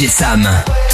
DJ Sam.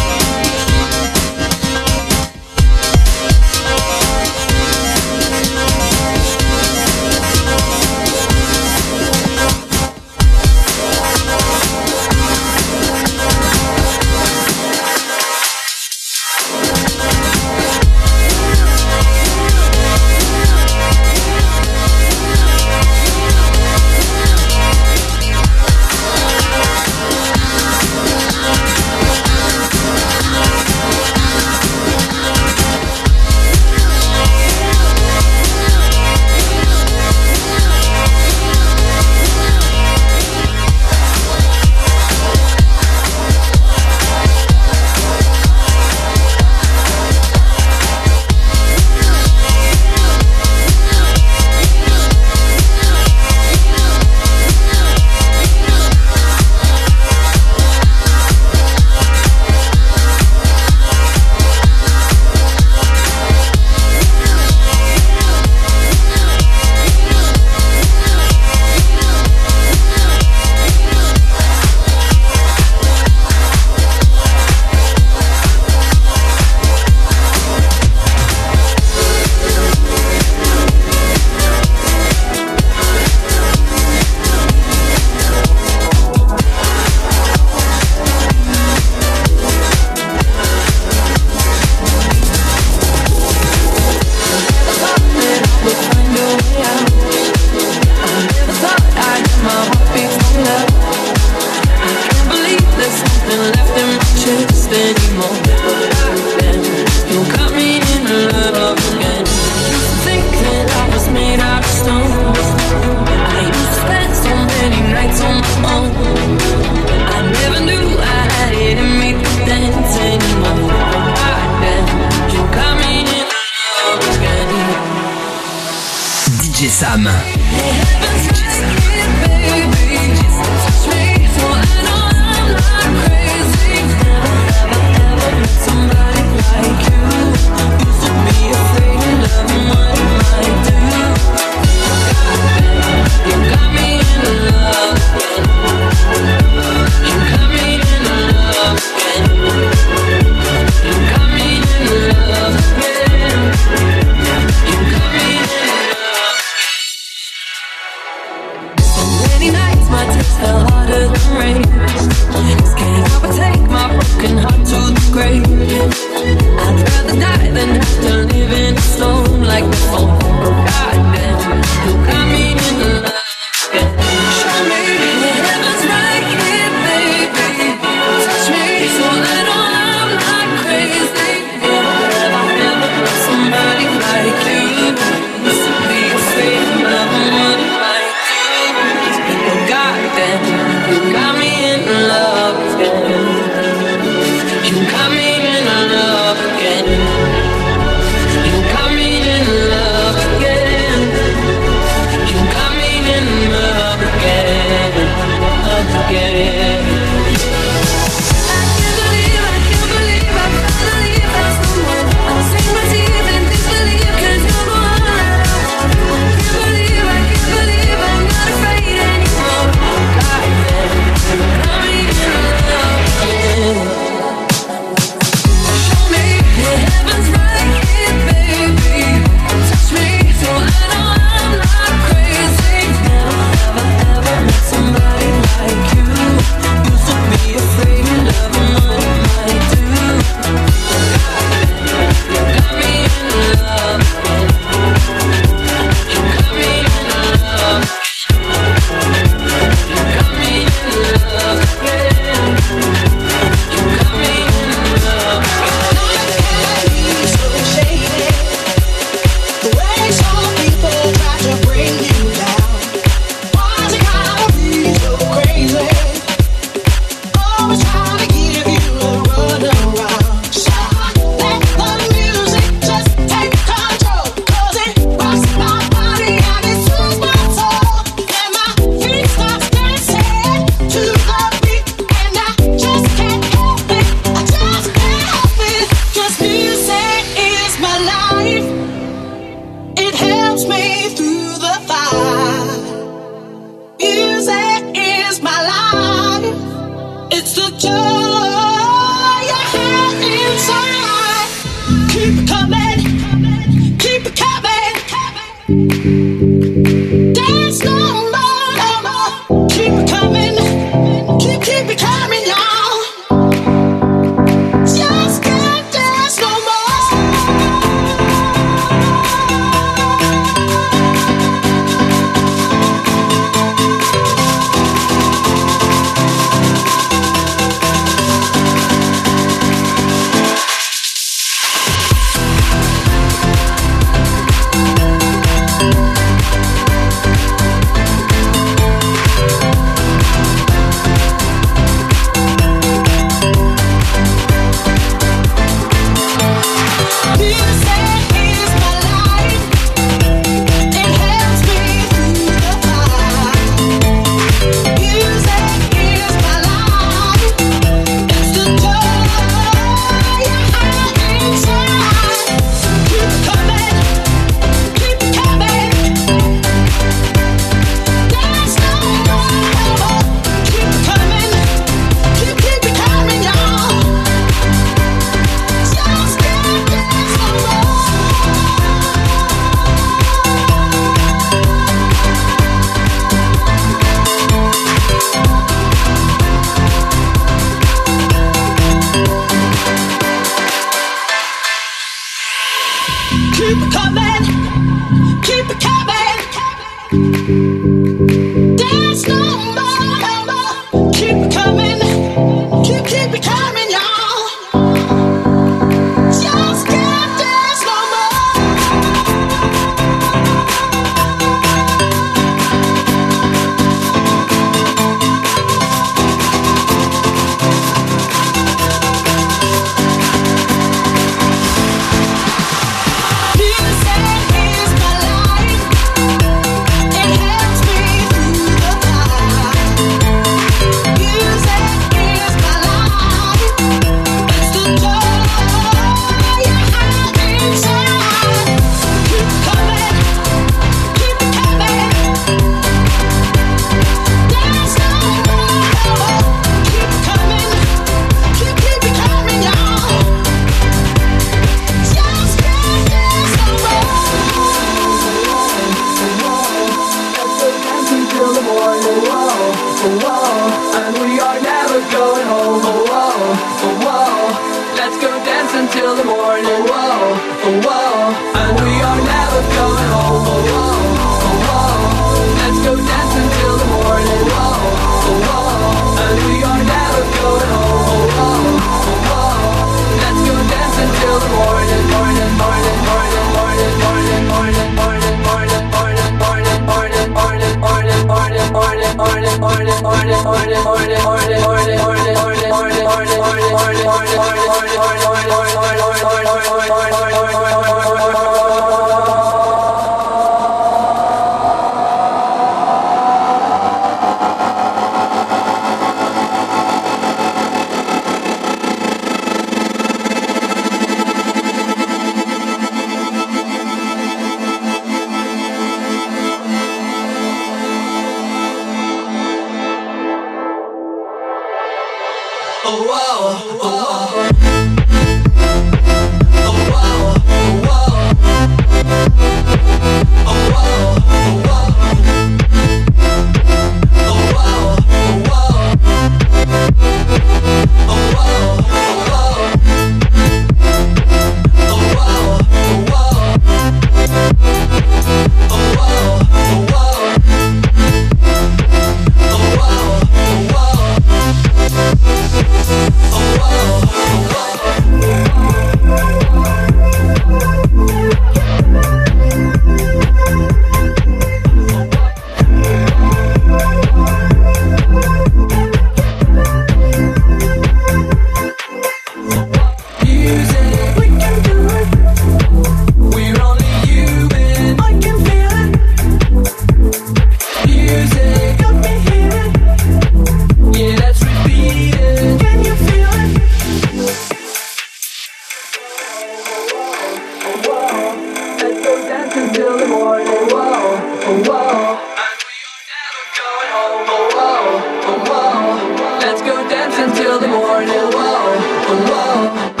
war, new a.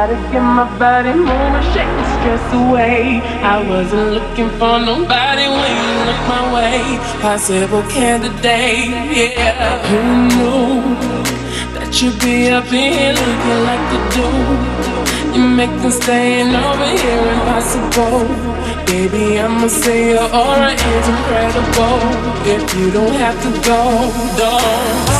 gotta get my body moving, shake the stress away. I wasn't looking for nobody when you look my way. Possible candidate, yeah. Who knew that you'd be up in here looking like you dude? You make them staying over here impossible. Baby, I'ma say your aura is incredible. If you don't have to go, don't.